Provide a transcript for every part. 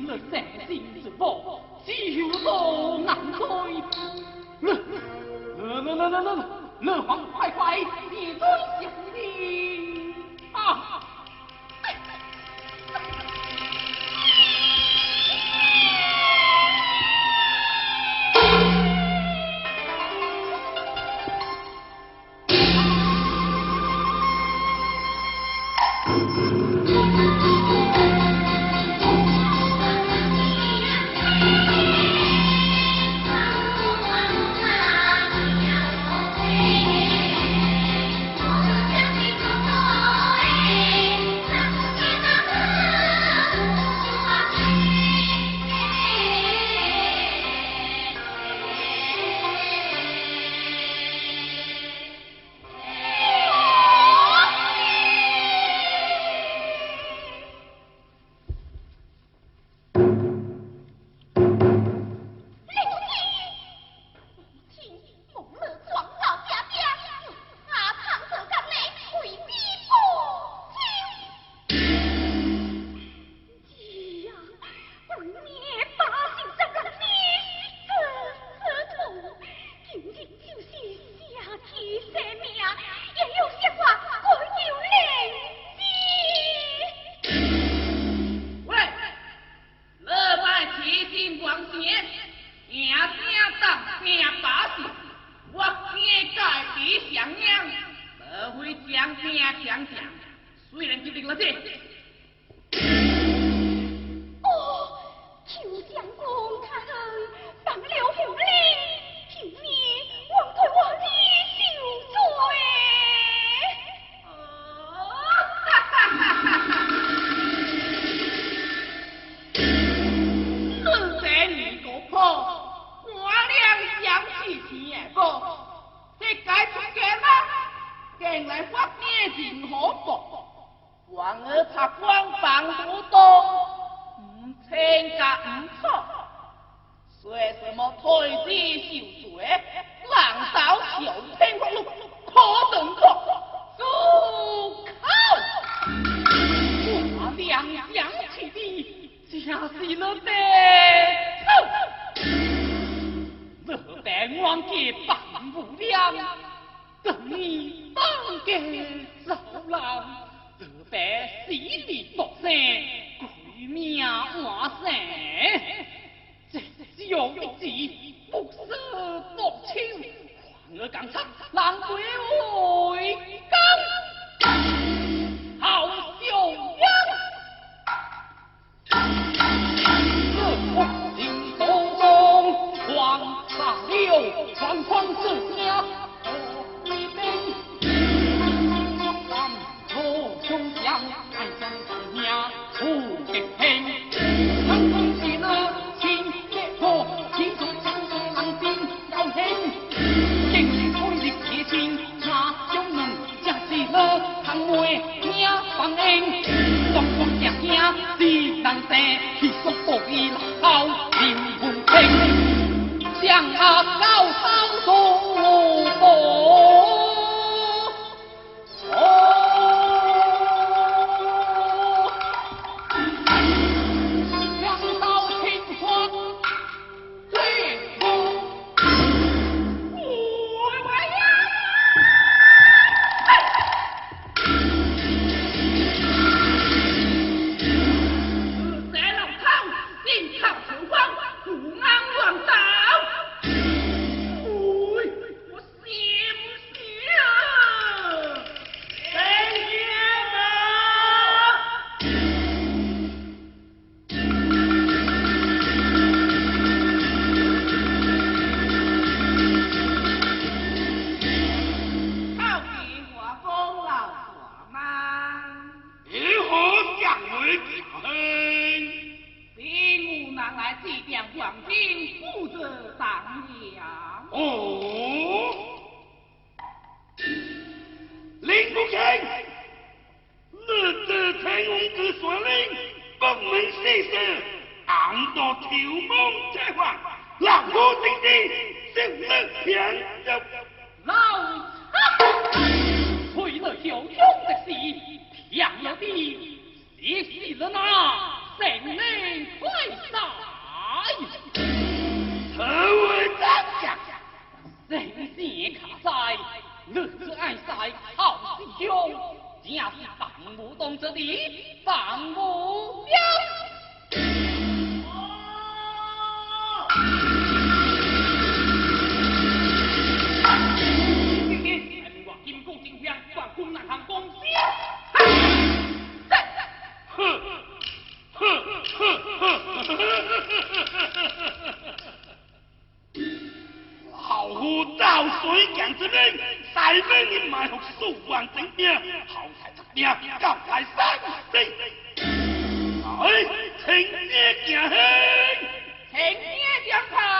定了三心之宝，九州难追。那那那那那那，南快快。娘娘不会讲讲讲讲虽然就领了这。哦求相公他当了后，你请你忘对我的心罪哦哈哈哈哈哈。嗯在你个破我俩相聚体验一改出吗？了来发现何国王而他官方不多五千个五十说什么退避酒醉难道九天个路可等客住口！我两样起的家是一路走。你和王吧丈母娘，等你当个走郎，这般细里独身，闺名万生，这只一，不舍不亲，还儿敢才难归。Ngồi nghe vắng, em 不依好人不 có trách. 是俺多求梦者华老如今的性命天涯浪为了有用的事天涯地你死了那谁能？快在成为真相谁是卡在乐之爱塞好弟兄你要是放不动这里放不了老夫造水强之命，塞命你埋伏数万精兵，后台出兵，交来三死。来，请你行去，请你上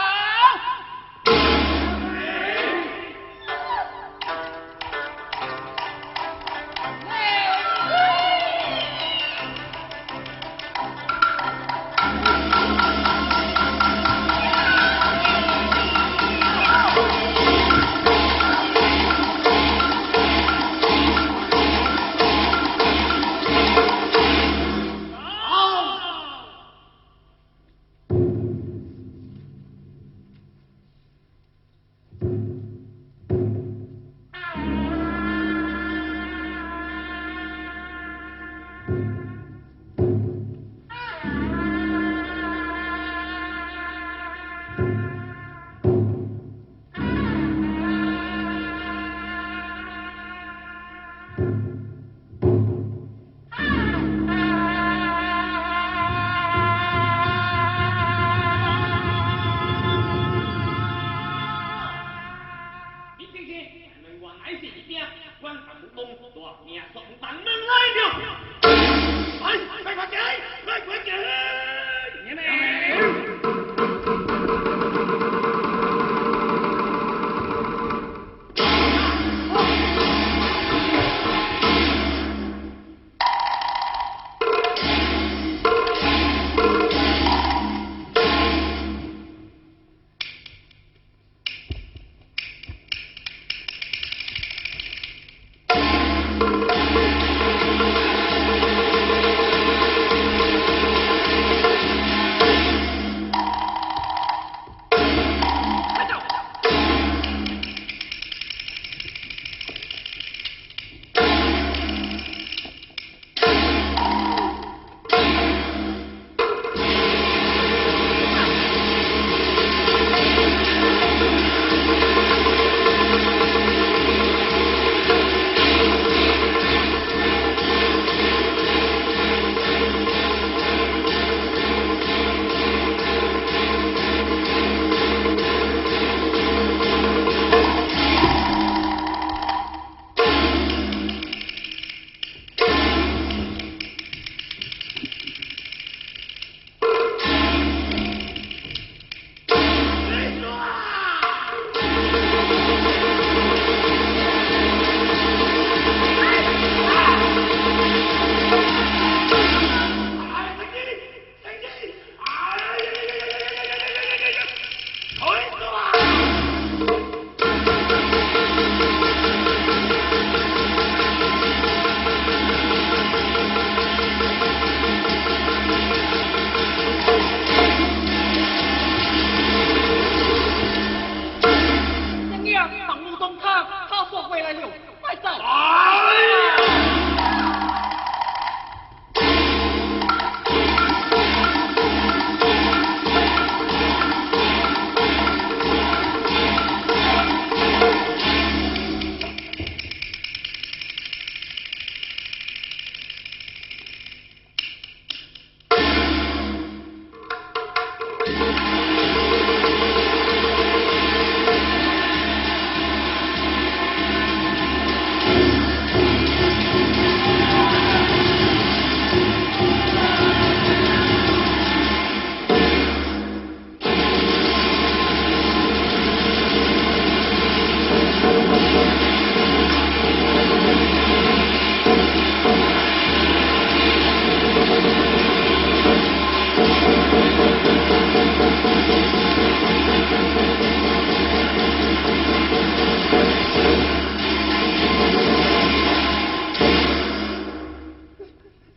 Thằng Tùng 快快快 nghe.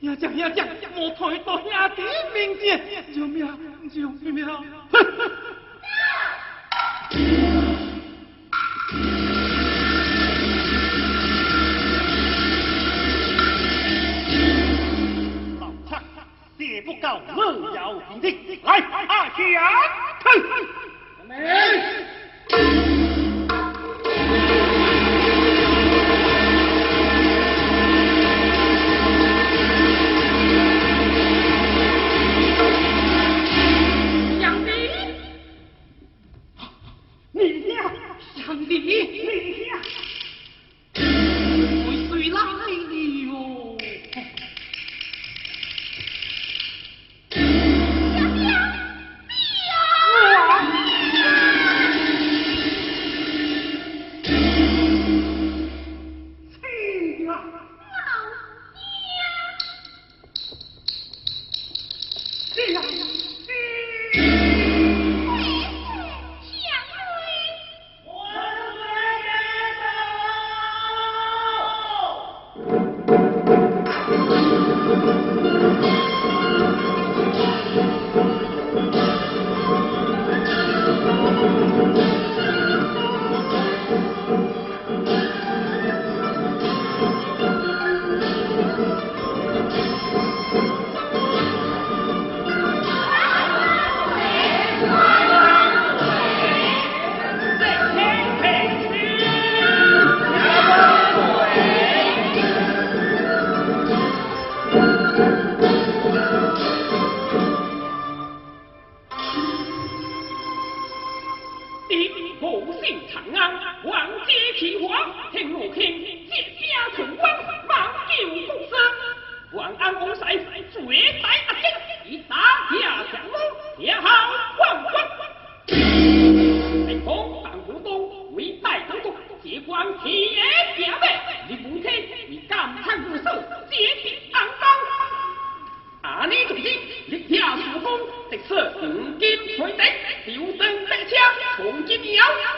兄弟，兄弟，莫推倒兄弟面前，救命，救命！哼哼。不告孟瑶兄，来，阿香，看，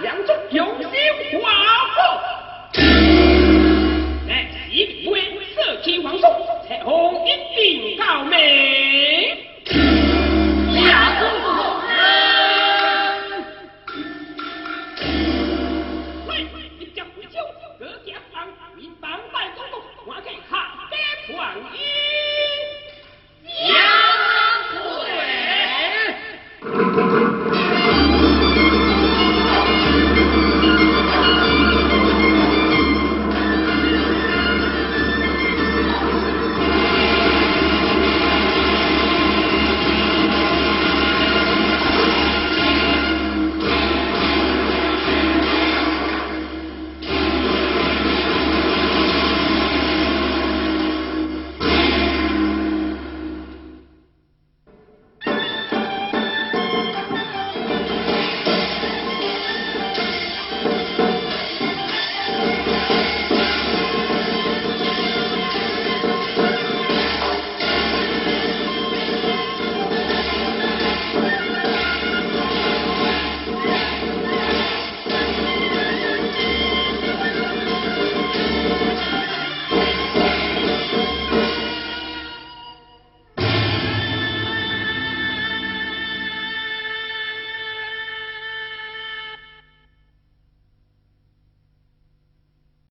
梁中